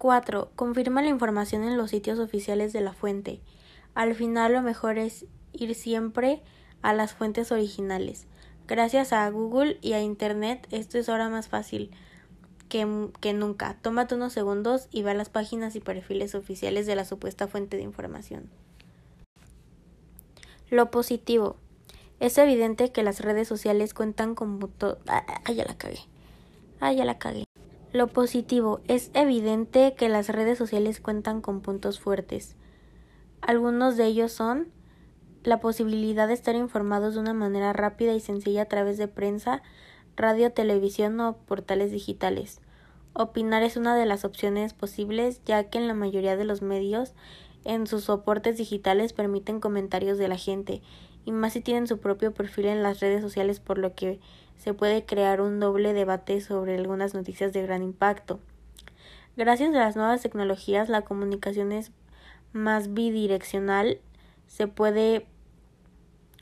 4. Confirma la información en los sitios oficiales de la fuente. Al final lo mejor es ir siempre a las fuentes originales. Gracias a Google y a Internet esto es ahora más fácil que, que, nunca. Tómate unos segundos y ve a las páginas y perfiles oficiales de la supuesta fuente de información. Lo positivo. Es evidente que las redes sociales cuentan con... Ah, ah, ya la cagué. Ah, ya la cagué. Lo positivo. Es evidente que las redes sociales cuentan con puntos fuertes. Algunos de ellos son la posibilidad de estar informados de una manera rápida y sencilla a través de prensa, radio, televisión o portales digitales. Opinar es una de las opciones posibles, ya que en la mayoría de los medios en sus soportes digitales permiten comentarios de la gente, y más si tienen su propio perfil en las redes sociales, por lo que se puede crear un doble debate sobre algunas noticias de gran impacto. Gracias a las nuevas tecnologías, la comunicación es más bidireccional, se puede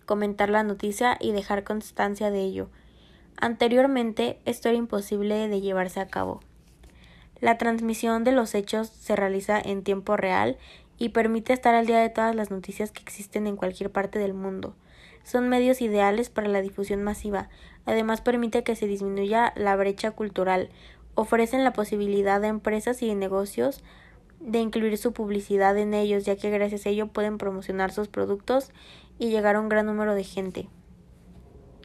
comentar la noticia y dejar constancia de ello. Anteriormente, esto era imposible de llevarse a cabo. La transmisión de los hechos se realiza en tiempo real y permite estar al día de todas las noticias que existen en cualquier parte del mundo. Son medios ideales para la difusión masiva. Además permite que se disminuya la brecha cultural. Ofrecen la posibilidad de empresas y negocios de incluir su publicidad en ellos, ya que gracias a ello pueden promocionar sus productos y llegar a un gran número de gente.